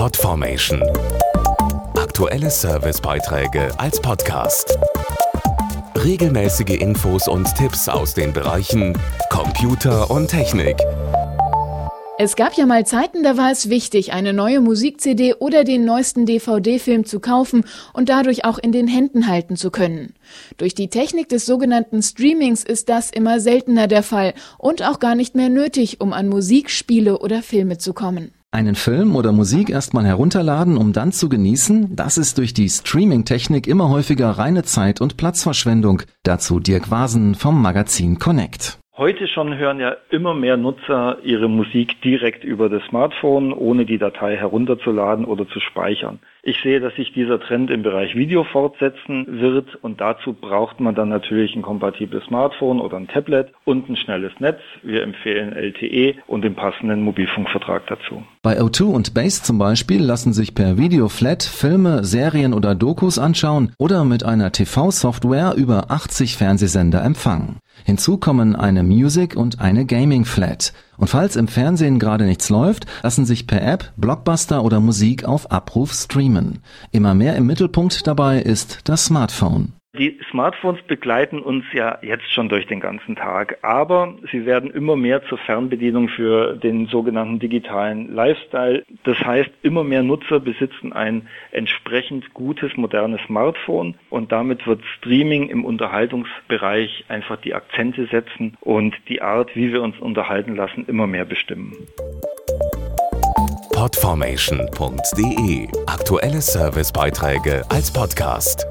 Podformation. Aktuelle Servicebeiträge als Podcast. Regelmäßige Infos und Tipps aus den Bereichen Computer und Technik. Es gab ja mal Zeiten, da war es wichtig, eine neue Musik-CD oder den neuesten DVD-Film zu kaufen und dadurch auch in den Händen halten zu können. Durch die Technik des sogenannten Streamings ist das immer seltener der Fall und auch gar nicht mehr nötig, um an Musik, Spiele oder Filme zu kommen. Einen Film oder Musik erstmal herunterladen, um dann zu genießen, das ist durch die Streaming-Technik immer häufiger reine Zeit- und Platzverschwendung. Dazu Dirk Wasen vom Magazin Connect. Heute schon hören ja immer mehr Nutzer ihre Musik direkt über das Smartphone, ohne die Datei herunterzuladen oder zu speichern. Ich sehe, dass sich dieser Trend im Bereich Video fortsetzen wird und dazu braucht man dann natürlich ein kompatibles Smartphone oder ein Tablet und ein schnelles Netz. Wir empfehlen LTE und den passenden Mobilfunkvertrag dazu. Bei O2 und Base zum Beispiel lassen sich per Videoflat Filme, Serien oder Dokus anschauen oder mit einer TV-Software über 80 Fernsehsender empfangen. Hinzu kommen eine Music und eine Gaming Flat. Und falls im Fernsehen gerade nichts läuft, lassen sich per App Blockbuster oder Musik auf Abruf streamen. Immer mehr im Mittelpunkt dabei ist das Smartphone. Die Smartphones begleiten uns ja jetzt schon durch den ganzen Tag, aber sie werden immer mehr zur Fernbedienung für den sogenannten digitalen Lifestyle. Das heißt, immer mehr Nutzer besitzen ein entsprechend gutes, modernes Smartphone und damit wird Streaming im Unterhaltungsbereich einfach die Akzente setzen und die Art, wie wir uns unterhalten lassen, immer mehr bestimmen. Podformation.de Aktuelle Servicebeiträge als Podcast.